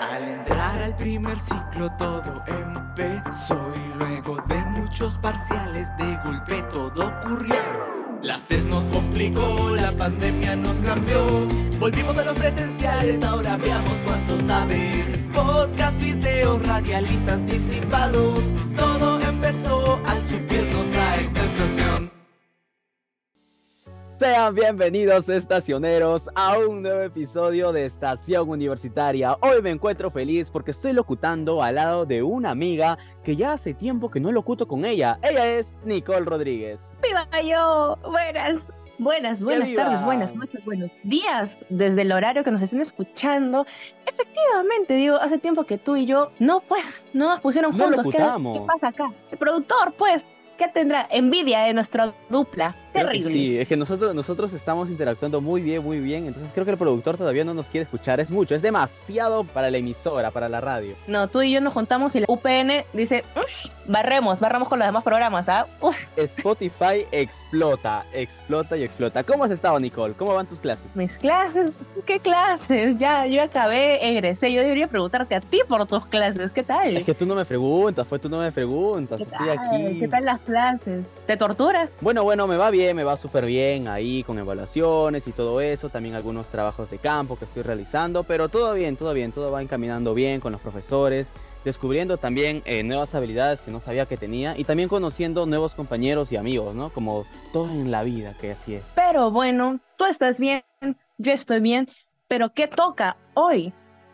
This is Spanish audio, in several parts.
Al entrar al primer ciclo todo empezó y luego de muchos parciales de golpe todo ocurrió. Las test nos complicó, la pandemia nos cambió. Volvimos a los presenciales, ahora veamos cuánto sabes. Podcast, videos, radialistas disipados. Todo empezó al subirnos a estación. Sean bienvenidos estacioneros a un nuevo episodio de Estación Universitaria. Hoy me encuentro feliz porque estoy locutando al lado de una amiga que ya hace tiempo que no locuto con ella. Ella es Nicole Rodríguez. ¡Viva yo! Buenas, buenas, buenas viva! tardes, buenas noches, buenos días, desde el horario que nos estén escuchando. Efectivamente, digo, hace tiempo que tú y yo, no pues, no nos pusieron No juntos. ¿Qué, locutamos. ¿Qué pasa acá? El productor, pues, ¿qué tendrá? Envidia de nuestra dupla. Terrible. Sí, es que nosotros, nosotros estamos interactuando muy bien, muy bien. Entonces creo que el productor todavía no nos quiere escuchar. Es mucho, es demasiado para la emisora, para la radio. No, tú y yo nos juntamos y la UPN dice, "Ush, barremos, barremos con los demás programas, ¿ah? Spotify explota, explota y explota. ¿Cómo has estado, Nicole? ¿Cómo van tus clases? mis clases, ¿qué clases? Ya, yo acabé, egresé. Yo debería preguntarte a ti por tus clases, ¿qué tal? Es que tú no me preguntas, pues tú no me preguntas. ¿Qué Estoy aquí. ¿Qué tal las clases? ¿Te torturas? Bueno, bueno, me va bien, me va súper bien ahí con evaluaciones y todo eso, también algunos trabajos de campo que estoy realizando, pero todo bien, todo bien, todo va encaminando bien con los profesores, descubriendo también eh, nuevas habilidades que no sabía que tenía y también conociendo nuevos compañeros y amigos, ¿no? Como todo en la vida, que así es. Pero bueno, tú estás bien, yo estoy bien, pero ¿qué toca hoy?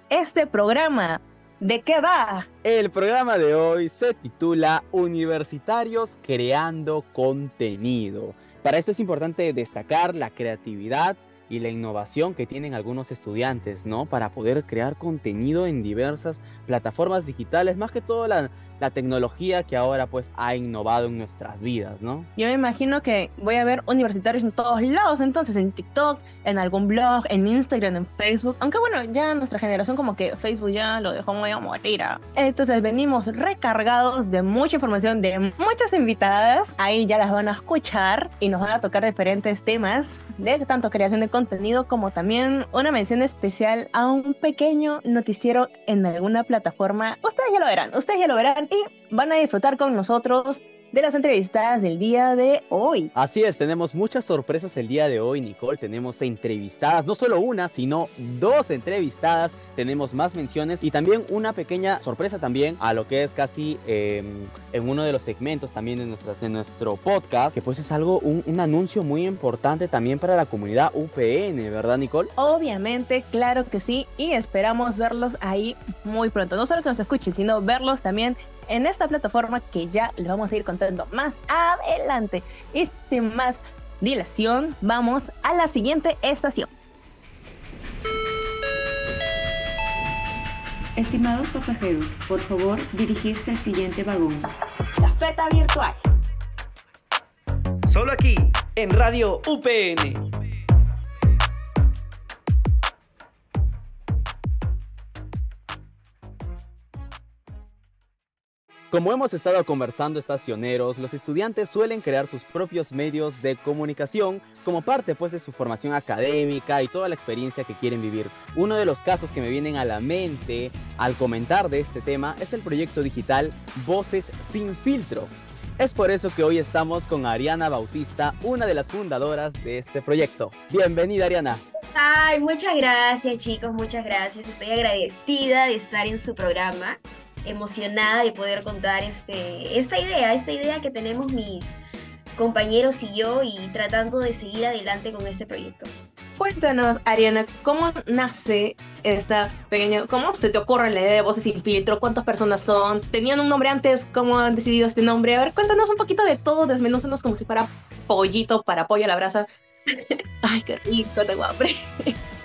Este programa, ¿de qué va? El programa de hoy se titula Universitarios creando contenido. Para esto es importante destacar la creatividad y la innovación que tienen algunos estudiantes, ¿no? Para poder crear contenido en diversas plataformas digitales, más que todo la, la tecnología que ahora pues ha innovado en nuestras vidas, ¿no? Yo me imagino que voy a ver universitarios en todos lados, entonces en TikTok, en algún blog, en Instagram, en Facebook, aunque bueno, ya nuestra generación como que Facebook ya lo dejó muy a morir. ¿ah? Entonces venimos recargados de mucha información, de muchas invitadas, ahí ya las van a escuchar y nos van a tocar diferentes temas de tanto creación de contenido como también una mención especial a un pequeño noticiero en alguna plataforma. Ustedes ya lo verán, ustedes ya lo verán y van a disfrutar con nosotros de las entrevistadas del día de hoy. Así es, tenemos muchas sorpresas el día de hoy, Nicole. Tenemos entrevistadas, no solo una, sino dos entrevistadas. Tenemos más menciones y también una pequeña sorpresa también a lo que es casi eh, en uno de los segmentos también de, nuestras, de nuestro podcast, que pues es algo, un, un anuncio muy importante también para la comunidad UPN, ¿verdad, Nicole? Obviamente, claro que sí, y esperamos verlos ahí muy pronto. No solo que nos escuchen, sino verlos también en esta plataforma que ya les vamos a ir contando más adelante. Y sin más dilación, vamos a la siguiente estación. Estimados pasajeros, por favor dirigirse al siguiente vagón. La feta virtual. Solo aquí, en Radio UPN. Como hemos estado conversando estacioneros, los estudiantes suelen crear sus propios medios de comunicación como parte pues de su formación académica y toda la experiencia que quieren vivir. Uno de los casos que me vienen a la mente al comentar de este tema es el proyecto digital Voces sin filtro. Es por eso que hoy estamos con Ariana Bautista, una de las fundadoras de este proyecto. Bienvenida Ariana. Ay, muchas gracias chicos, muchas gracias. Estoy agradecida de estar en su programa, emocionada de poder contar este, esta idea, esta idea que tenemos mis compañeros y yo y tratando de seguir adelante con este proyecto. Cuéntanos, Ariana, ¿cómo nace esta pequeña, cómo se te ocurre la idea de Voces sin filtro? ¿Cuántas personas son? ¿Tenían un nombre antes? ¿Cómo han decidido este nombre? A ver, cuéntanos un poquito de todo, desmenúzanos como si fuera pollito para pollo a la brasa. Ay, qué rico, tengo hambre.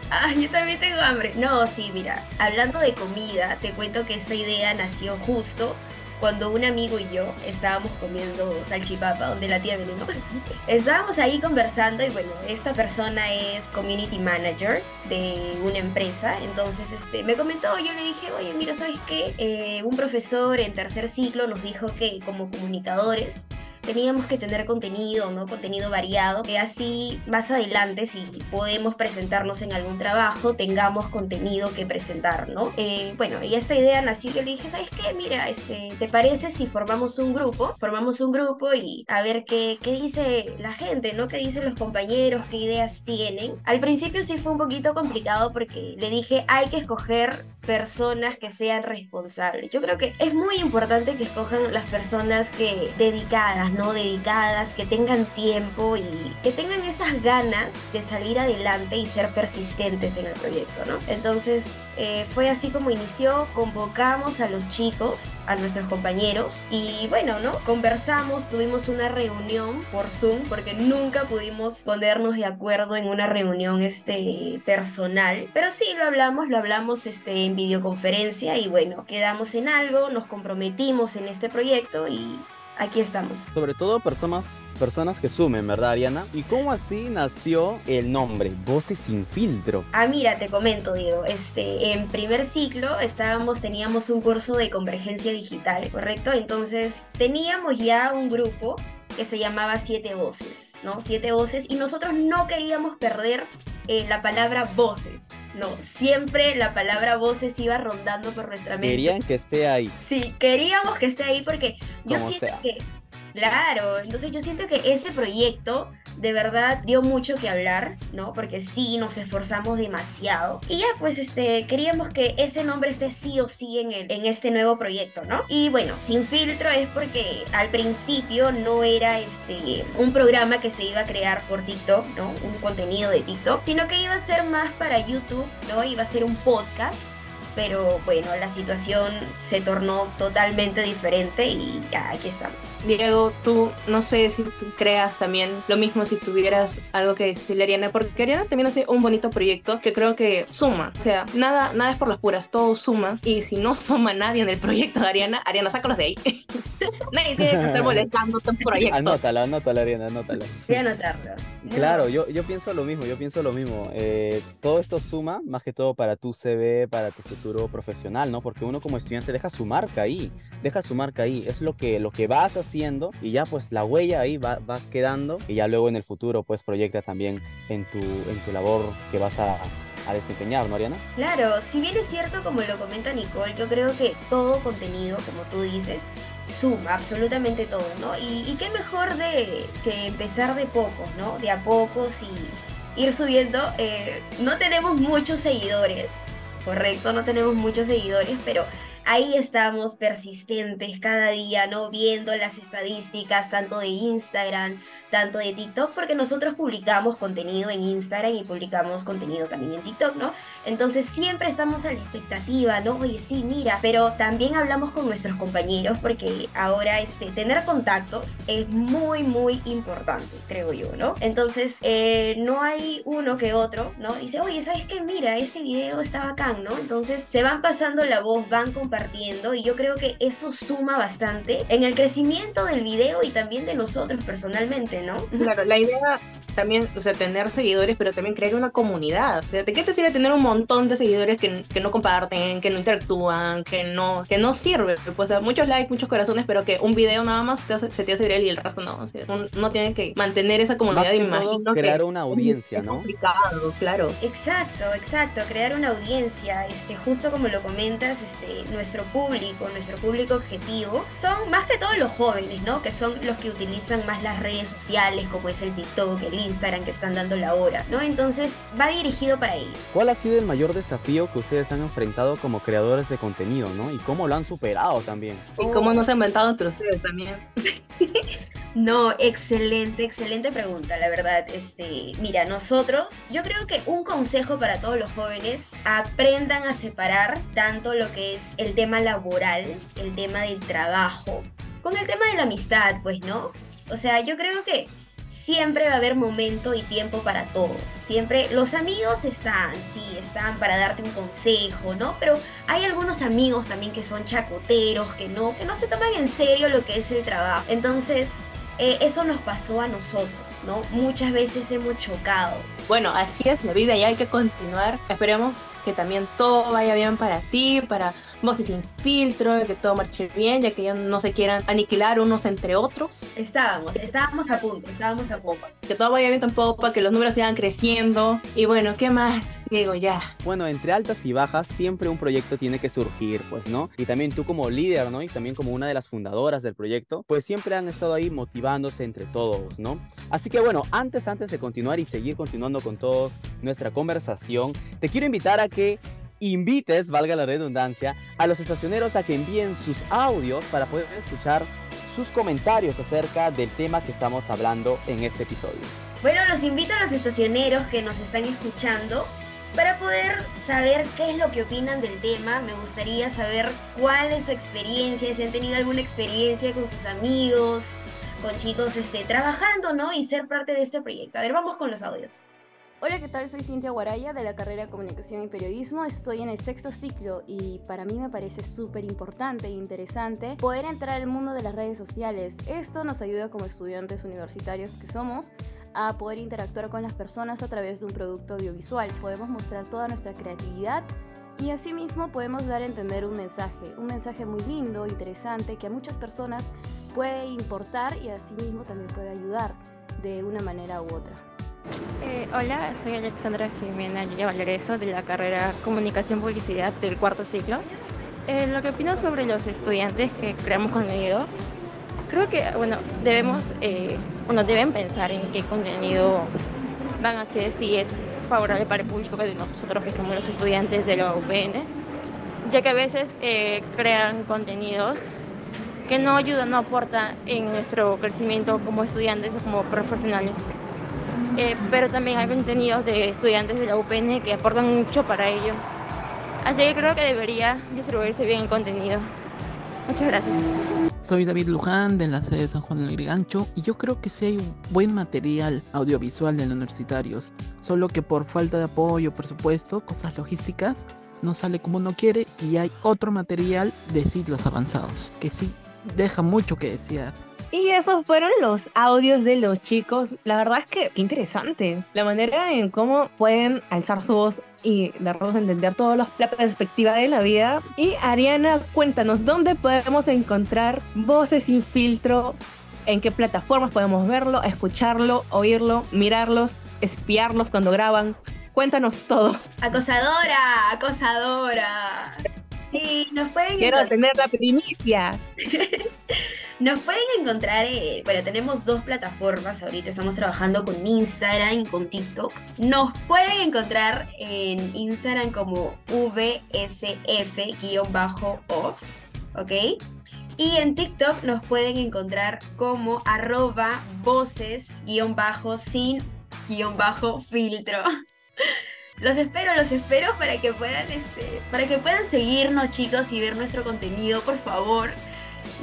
Ah, yo también tengo hambre. No, sí, mira, hablando de comida, te cuento que esta idea nació justo cuando un amigo y yo estábamos comiendo salchipapa, donde la tía venimos. Estábamos ahí conversando y bueno, esta persona es community manager de una empresa, entonces este, me comentó, yo le dije, oye, mira, ¿sabes qué? Eh, un profesor en tercer ciclo nos dijo que como comunicadores teníamos que tener contenido, ¿no? Contenido variado, que así más adelante, si podemos presentarnos en algún trabajo, tengamos contenido que presentar, ¿no? Eh, bueno, y esta idea nació, yo le dije, ¿sabes qué? Mira, este, ¿te parece si formamos un grupo? Formamos un grupo y a ver qué, qué dice la gente, ¿no? ¿Qué dicen los compañeros? ¿Qué ideas tienen? Al principio sí fue un poquito complicado porque le dije, hay que escoger personas que sean responsables. Yo creo que es muy importante que escojan las personas que dedicadas, Dedicadas, que tengan tiempo y que tengan esas ganas de salir adelante y ser persistentes en el proyecto, ¿no? Entonces eh, fue así como inició, convocamos a los chicos, a nuestros compañeros y bueno, ¿no? Conversamos, tuvimos una reunión por Zoom porque nunca pudimos ponernos de acuerdo en una reunión este, personal, pero sí lo hablamos, lo hablamos este, en videoconferencia y bueno, quedamos en algo, nos comprometimos en este proyecto y aquí estamos. Sobre todo personas, personas que sumen, ¿verdad, Ariana? ¿Y cómo así nació el nombre, Voces sin filtro? Ah, mira, te comento, Diego. Este, en primer ciclo estábamos, teníamos un curso de convergencia digital, ¿correcto? Entonces teníamos ya un grupo que se llamaba Siete Voces, ¿no? Siete Voces y nosotros no queríamos perder eh, la palabra voces, ¿no? Siempre la palabra voces iba rondando por nuestra mente. Querían que esté ahí. Sí, queríamos que esté ahí porque yo Como siento sea. que, claro, entonces yo siento que ese proyecto de verdad dio mucho que hablar, ¿no? Porque sí, nos esforzamos demasiado. Y ya, pues, este, queríamos que ese nombre esté sí o sí en, el, en este nuevo proyecto, ¿no? Y bueno, sin filtro es porque al principio no era este, un programa que se iba a crear por TikTok, ¿no? Un contenido de TikTok, sino que iba a ser más para YouTube, ¿no? Iba a ser un podcast pero bueno, la situación se tornó totalmente diferente y ya aquí estamos. Diego, tú no sé si tú creas también lo mismo si tuvieras algo que decirle a Ariana, porque Ariana también hace un bonito proyecto que creo que suma. O sea, nada, nada es por las puras, todo suma. Y si no suma nadie en el proyecto de Ariana, Ariana, sácalos de ahí. nadie tiene que estar molestando tu proyecto. Anótala, anótala, Ariana, anótala. Voy a anotarlo. Claro, yo, yo pienso lo mismo, yo pienso lo mismo. Eh, todo esto suma, más que todo para tu CV, para tu futuro profesional, ¿no? Porque uno como estudiante deja su marca ahí, deja su marca ahí, es lo que, lo que vas haciendo y ya pues la huella ahí va, va quedando y ya luego en el futuro pues proyecta también en tu, en tu labor que vas a, a desempeñar, ¿no, Ariana? Claro, si bien es cierto, como lo comenta Nicole, yo creo que todo contenido, como tú dices, suma absolutamente todo, ¿no? Y, y qué mejor de que empezar de pocos, ¿no? De a pocos y ir subiendo. Eh, no tenemos muchos seguidores, correcto, no tenemos muchos seguidores, pero ahí estamos persistentes cada día, ¿no? Viendo las estadísticas tanto de Instagram, tanto de TikTok, porque nosotros publicamos contenido en Instagram y publicamos contenido también en TikTok, ¿no? Entonces siempre estamos a la expectativa, ¿no? Oye, sí, mira, pero también hablamos con nuestros compañeros porque ahora este, tener contactos es muy, muy importante, creo yo, ¿no? Entonces, eh, no hay uno que otro, ¿no? Dice, oye, ¿sabes qué? Mira, este video está bacán, ¿no? Entonces, se van pasando la voz, van compartiendo y yo creo que eso suma bastante en el crecimiento del video y también de nosotros personalmente, ¿no? Claro, la idea también, o sea, tener seguidores, pero también crear una comunidad. O sea, ¿de qué te sirve tener un montón de seguidores que, que no comparten, que no interactúan, que no, que no sirve? Pues, o sea, muchos likes, muchos corazones, pero que un video nada más te hace- se te hace viral y el resto no. O sea, un- uno tiene que mantener esa comunidad, que imagino todo, que crear una audiencia, es ¿no? complicado, claro. Exacto, exacto, crear una audiencia, este, justo como lo comentas, este, nuestro público, nuestro público objetivo, son más que todo los jóvenes, ¿no? Que son los que utilizan más las redes sociales, como es el TikTok, el Instagram, que están dando la hora, ¿no? Entonces va dirigido para ellos. ¿Cuál ha sido el mayor desafío que ustedes han enfrentado como creadores de contenido, ¿no? Y cómo lo han superado también. Y cómo nos han inventado entre ustedes también. No, excelente, excelente pregunta, la verdad. Este, mira, nosotros, yo creo que un consejo para todos los jóvenes, aprendan a separar tanto lo que es el tema laboral, el tema del trabajo, con el tema de la amistad, pues, ¿no? O sea, yo creo que siempre va a haber momento y tiempo para todo. Siempre los amigos están, sí, están para darte un consejo, ¿no? Pero hay algunos amigos también que son chacoteros, que no, que no se toman en serio lo que es el trabajo. Entonces, eh, eso nos pasó a nosotros. ¿no? Muchas veces hemos chocado. Bueno, así es la vida y hay que continuar. Esperemos que también todo vaya bien para ti, para Voces sin filtro, que todo marche bien, ya que ya no se quieran aniquilar unos entre otros. Estábamos, estábamos a punto, estábamos a punto. Que todo vaya bien tampoco para que los números sigan creciendo. Y bueno, ¿qué más? Digo, ya. Bueno, entre altas y bajas siempre un proyecto tiene que surgir, pues, ¿no? Y también tú como líder, ¿no? Y también como una de las fundadoras del proyecto, pues siempre han estado ahí motivándose entre todos, ¿no? Así que bueno, antes, antes de continuar y seguir continuando con toda nuestra conversación, te quiero invitar a que invites, valga la redundancia, a los estacioneros a que envíen sus audios para poder escuchar sus comentarios acerca del tema que estamos hablando en este episodio. Bueno, los invito a los estacioneros que nos están escuchando para poder saber qué es lo que opinan del tema. Me gustaría saber cuál es su experiencia, si han tenido alguna experiencia con sus amigos, con chicos este, trabajando, ¿no? Y ser parte de este proyecto. A ver, vamos con los audios. Hola, ¿qué tal? Soy Cintia Guaraya de la carrera de Comunicación y Periodismo. Estoy en el sexto ciclo y para mí me parece súper importante e interesante poder entrar al mundo de las redes sociales. Esto nos ayuda como estudiantes universitarios que somos a poder interactuar con las personas a través de un producto audiovisual. Podemos mostrar toda nuestra creatividad y asimismo podemos dar a entender un mensaje, un mensaje muy lindo, interesante, que a muchas personas puede importar y asimismo también puede ayudar de una manera u otra. Eh, hola, soy Alexandra Jimena Yuya Valereso de la carrera Comunicación Publicidad del cuarto ciclo. Eh, lo que opino sobre los estudiantes que creamos contenido, creo que bueno, debemos, eh, bueno, deben pensar en qué contenido van a hacer, si es favorable para el público de nosotros que somos los estudiantes de la UPN, ya que a veces crean contenidos que no ayudan, no aportan en nuestro crecimiento como estudiantes o como profesionales. Eh, pero también hay contenidos de estudiantes de la UPN que aportan mucho para ello. Así que creo que debería distribuirse bien el contenido. Muchas gracias. Soy David Luján de la sede de San Juan del Grigancho y yo creo que sí hay buen material audiovisual de los universitarios, solo que por falta de apoyo, presupuesto, cosas logísticas, no sale como uno quiere y hay otro material de ciclos avanzados que sí deja mucho que desear. Y esos fueron los audios de los chicos. La verdad es que qué interesante. La manera en cómo pueden alzar su voz y darnos a entender toda la perspectiva de la vida. Y Ariana, cuéntanos, ¿dónde podemos encontrar voces sin filtro? ¿En qué plataformas podemos verlo, escucharlo, oírlo, mirarlos, espiarlos cuando graban? Cuéntanos todo. Acosadora, acosadora. Sí, nos pueden... Quiero tener la primicia. Nos pueden encontrar, eh, bueno, tenemos dos plataformas ahorita, estamos trabajando con Instagram y con TikTok. Nos pueden encontrar en Instagram como VSF-off, ¿ok? Y en TikTok nos pueden encontrar como arroba voces-sin-filtro. Los espero, los espero para que puedan, este, para que puedan seguirnos chicos y ver nuestro contenido, por favor.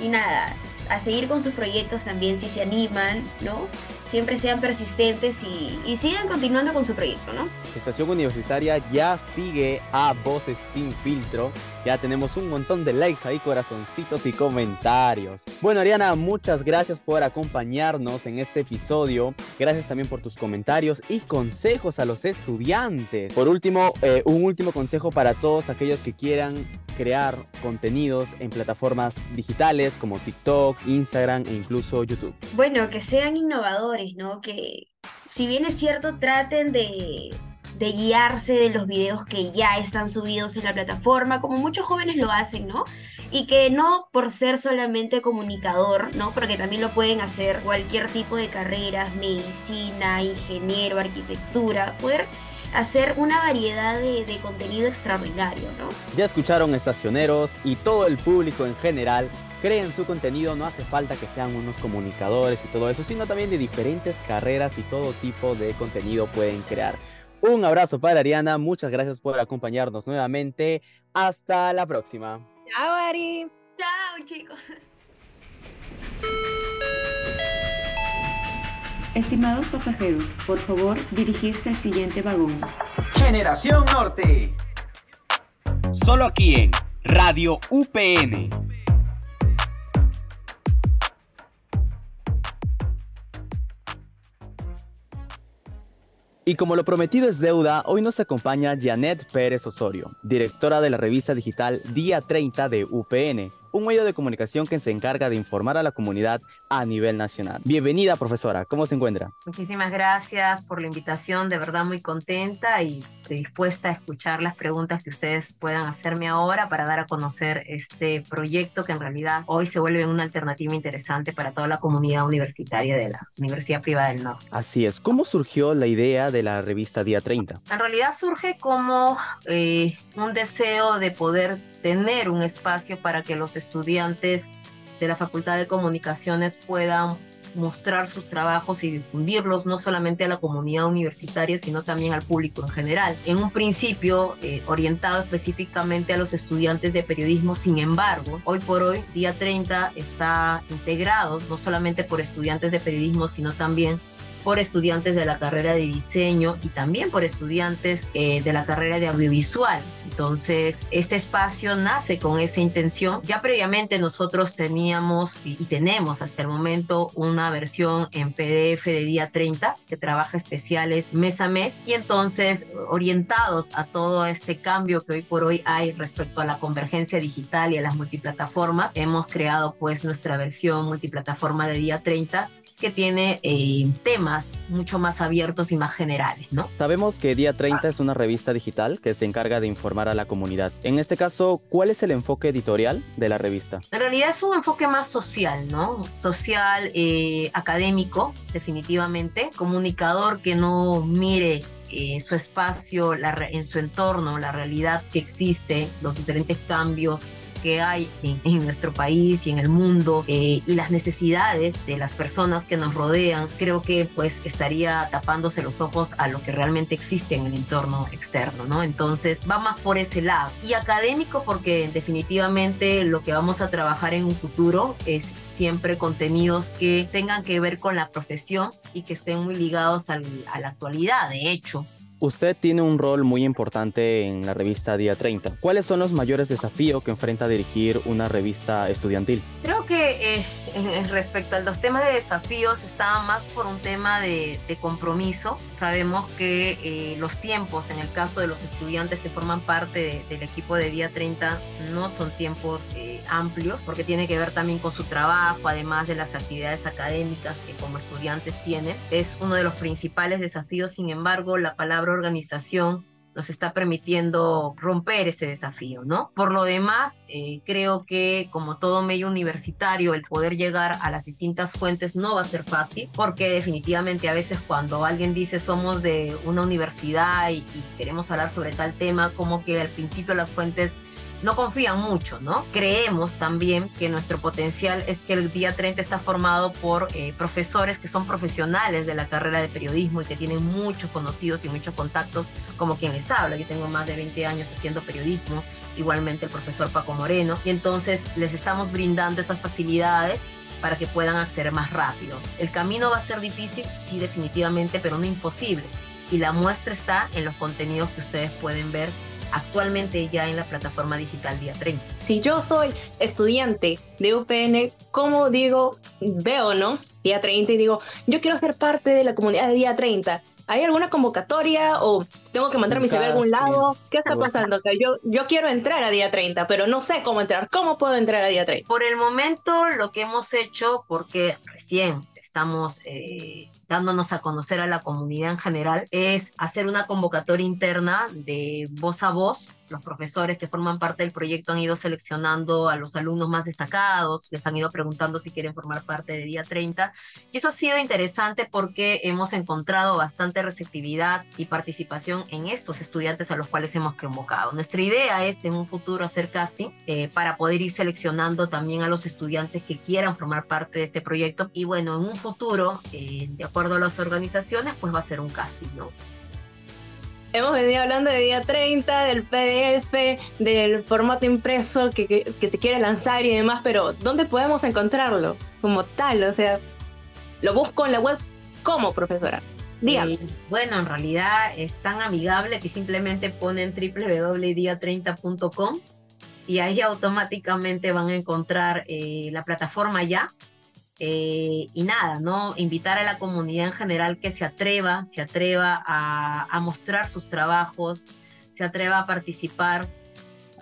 Y nada, a seguir con sus proyectos también si se animan, ¿no? Siempre sean persistentes y, sigan continuando con su proyecto, ¿no? Estación Universitaria ya sigue a Voces Sin Filtro. Ya tenemos un montón de likes ahí, corazoncitos y comentarios. Bueno, Ariana, muchas gracias por acompañarnos en este episodio. Gracias también por tus comentarios y consejos a los estudiantes. Por último, eh, un último consejo para todos aquellos que quieran crear contenidos en plataformas digitales como TikTok, Instagram e incluso YouTube? Bueno, que sean innovadores, ¿no? Que si bien es cierto, traten de, de guiarse de los videos que ya están subidos en la plataforma, como muchos jóvenes lo hacen, ¿no? Y que no por ser solamente comunicador, ¿no? Porque también lo pueden hacer cualquier tipo de carreras, medicina, ingeniero, arquitectura, poder hacer una variedad de, de, contenido extraordinario, ¿no? Ya escucharon estacioneros y todo el público en general creen su contenido, no hace falta que sean unos comunicadores y todo eso, sino también de diferentes carreras y todo tipo de contenido pueden crear. Un abrazo para Ariana, muchas gracias por acompañarnos nuevamente. Hasta la próxima. Chao, Ari. Chao, chicos. Estimados pasajeros, por favor dirigirse al siguiente vagón. Generación Norte. Solo aquí en Radio UPN. Y como lo prometido es deuda, hoy nos acompaña Janet Pérez Osorio, directora de la revista digital Día 30 de UPN, un medio de comunicación que se encarga de informar a la comunidad a nivel nacional. Bienvenida, profesora. ¿Cómo se encuentra? Muchísimas gracias por la invitación. De verdad muy contenta y dispuesta a escuchar las preguntas que ustedes puedan hacerme ahora para dar a conocer este proyecto que en realidad hoy se vuelve una alternativa interesante para toda la comunidad universitaria de la Universidad Privada del Norte. Así es. ¿Cómo surgió la idea de la revista Día 30? En realidad surge como eh, un deseo de poder tener un espacio para que los estudiantes de la Facultad de Comunicaciones puedan mostrar sus trabajos y difundirlos no solamente a la comunidad universitaria, sino también al público en general. En un principio eh, orientado específicamente a los estudiantes de periodismo, sin embargo, hoy por hoy, día 30, está integrado no solamente por estudiantes de periodismo, sino también por estudiantes de la carrera de diseño y también por estudiantes eh, de la carrera de audiovisual. Entonces, este espacio nace con esa intención. Ya previamente nosotros teníamos y, tenemos hasta el momento una versión en PDF de día 30 que trabaja especiales mes a mes y entonces orientados a todo este cambio que hoy por hoy hay respecto a la convergencia digital y a las multiplataformas, hemos creado pues nuestra versión multiplataforma de día 30 que tiene eh, temas mucho más abiertos y más generales, ¿no? Sabemos que Día 30 es una revista digital que se encarga de informar a la comunidad. En este caso, ¿cuál es el enfoque editorial de la revista? En realidad es un enfoque más social, ¿no? Social, eh, académico, definitivamente, comunicador que no mire eh, su espacio, en su entorno, la realidad que existe, los diferentes cambios que hay en, nuestro país y en el mundo eh, y las necesidades de las personas que nos rodean, creo que pues estaría tapándose los ojos a lo que realmente existe en el entorno externo, ¿no? Entonces va más por ese lado. Y académico porque definitivamente lo que vamos a trabajar en un futuro es siempre contenidos que tengan que ver con la profesión y que estén muy ligados a la actualidad, de hecho. Usted tiene un rol muy importante en la revista Día 30. ¿Cuáles son los mayores desafíos que enfrenta dirigir una revista estudiantil? Que eh, respecto a los temas de desafíos está más por un tema de, compromiso. Sabemos que eh, los tiempos, en el caso de los estudiantes que forman parte del equipo de Día 30, no son tiempos eh, amplios porque tiene que ver también con su trabajo, además de las actividades académicas que como estudiantes tienen. Es uno de los principales desafíos, sin embargo, la palabra organización nos está permitiendo romper ese desafío, ¿no? Por lo demás, eh, creo que como todo medio universitario, el poder llegar a las distintas fuentes no va a ser fácil, porque definitivamente a veces cuando alguien dice somos de una universidad y queremos hablar sobre tal tema, como que al principio las fuentes no confían mucho, ¿no? Creemos también que nuestro potencial es que el día 30 está formado por eh, profesores que son profesionales de la carrera de periodismo y que tienen muchos conocidos y muchos contactos, como quien les habla. Yo tengo más de 20 años haciendo periodismo, igualmente el profesor Paco Moreno, y entonces les estamos brindando esas facilidades para que puedan acceder más rápido. El camino va a ser difícil, sí, definitivamente, pero no imposible. Y la muestra está en los contenidos que ustedes pueden ver actualmente ya en la plataforma digital Día 30. Si yo soy estudiante de UPN, ¿cómo digo, veo, no? Día 30 y digo, yo quiero ser parte de la comunidad de Día 30. ¿Hay alguna convocatoria o tengo que mandar mi CV a algún lado? ¿Qué está pasando? yo, yo quiero entrar a día 30, pero no sé cómo entrar. ¿Cómo puedo entrar a día 30? Por el momento, lo que hemos hecho, porque recién estamos eh, dándonos a conocer a la comunidad en general, es hacer una convocatoria interna de voz a voz los profesores que forman parte del proyecto han ido seleccionando a los alumnos más destacados, les han ido preguntando si quieren formar parte de día 30. Y eso ha sido interesante porque hemos encontrado bastante receptividad y participación en estos estudiantes a los cuales hemos convocado. Nuestra idea es en un futuro hacer casting eh, para poder ir seleccionando también a los estudiantes que quieran formar parte de este proyecto. Y bueno, en un futuro, eh, de acuerdo a las organizaciones, pues va a ser un casting, ¿no? Hemos venido hablando de día 30, del PDF, del formato impreso que, que, se quiere lanzar y demás, pero ¿dónde podemos encontrarlo como tal? O sea, lo busco en la web como profesora. Dígame. bueno, en realidad es tan amigable que simplemente ponen www.dia30.com y ahí automáticamente van a encontrar eh, la plataforma ya Eh, y nada, ¿no? Invitar a la comunidad en general que se atreva, se atreva a, a mostrar sus trabajos, se atreva a participar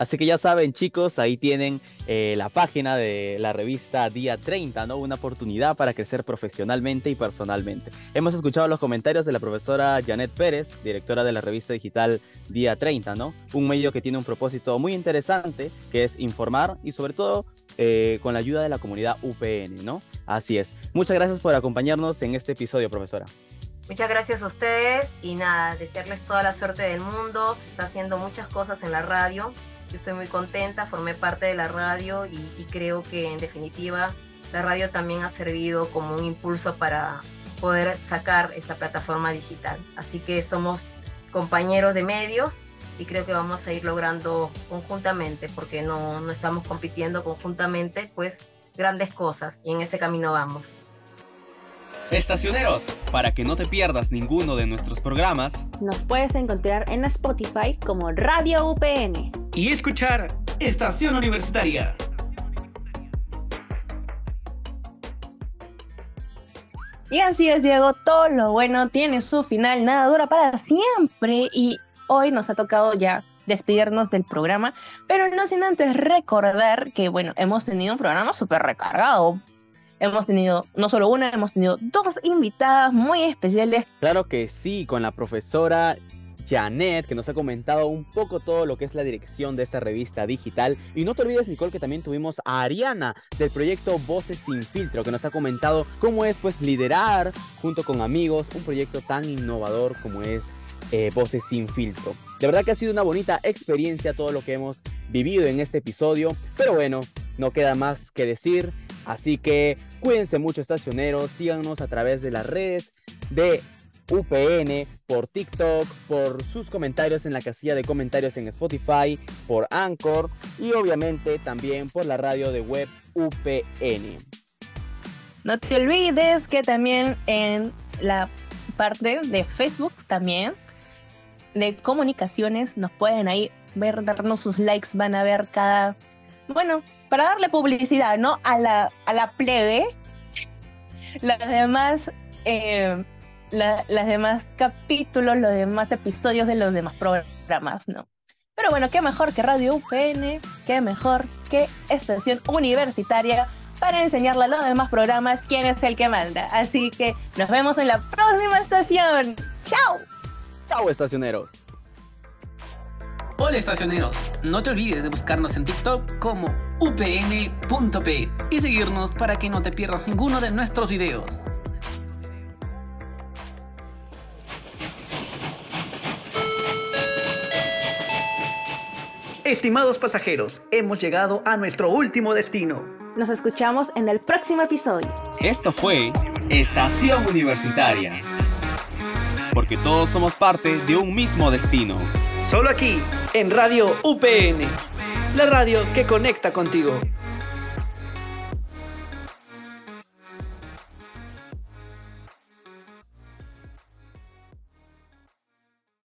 Así que ya saben, chicos, ahí tienen eh, la página de la revista Día 30, ¿no? Una oportunidad para crecer profesionalmente y personalmente. Hemos escuchado los comentarios de la profesora Janet Pérez, directora de la revista digital Día 30, ¿no? Un medio que tiene un propósito muy interesante, que es informar y sobre todo eh, con la ayuda de la comunidad UPN, ¿no? Así es. Muchas gracias por acompañarnos en este episodio, profesora. Muchas gracias a ustedes y nada, desearles toda la suerte del mundo. Se está haciendo muchas cosas en la radio yo estoy muy contenta, formé parte de la radio y, creo que en definitiva la radio también ha servido como un impulso para poder sacar esta plataforma digital. Así que somos compañeros de medios y creo que vamos a ir logrando conjuntamente, porque no, no estamos compitiendo conjuntamente, pues grandes cosas y en ese camino vamos. Estacioneros, para que no te pierdas ninguno de nuestros programas, nos puedes encontrar en Spotify como Radio UPN y escuchar Estación Universitaria. Y así es, Diego, todo lo bueno tiene su final, nada dura para siempre. Y hoy nos ha tocado ya despedirnos del programa, pero no sin antes recordar que, bueno, hemos tenido un programa súper recargado. Hemos tenido no solo una, hemos tenido dos invitadas muy especiales. Claro que sí, con la profesora Janet, que nos ha comentado un poco todo lo que es la dirección de esta revista digital. Y no te olvides, Nicole, que también tuvimos a Ariana del proyecto Voces sin filtro, que nos ha comentado cómo es pues liderar junto con amigos un proyecto tan innovador como es eh, Voces sin filtro. De verdad que ha sido una bonita experiencia todo lo que hemos vivido en este episodio, pero bueno, no queda más que decir. Así que cuídense mucho estacioneros, síganos a través de las redes de UPN, por TikTok, por sus comentarios en la casilla de comentarios en Spotify, por Anchor y obviamente también por la radio de web UPN. No te olvides que también en la parte de Facebook también de comunicaciones nos pueden ahí ver, darnos sus likes, van a ver cada, bueno, para darle publicidad, ¿no? A la, a la plebe, las demás eh, los demás capítulos, los demás episodios de los demás programas, ¿no? Pero bueno, qué mejor que Radio UPN, qué mejor que estación universitaria para enseñarle a los demás programas quién es el que manda. Así que nos vemos en la próxima estación. ¡Chao! ¡Chao, estacioneros! Hola estacioneros, no te olvides de buscarnos en TikTok como upn.p y seguirnos para que no te pierdas ninguno de nuestros videos. Estimados pasajeros, hemos llegado a nuestro último destino. Nos escuchamos en el próximo episodio. Esto fue Estación Universitaria. Porque todos somos parte de un mismo destino. Solo aquí, en Radio UPN. La radio que conecta contigo.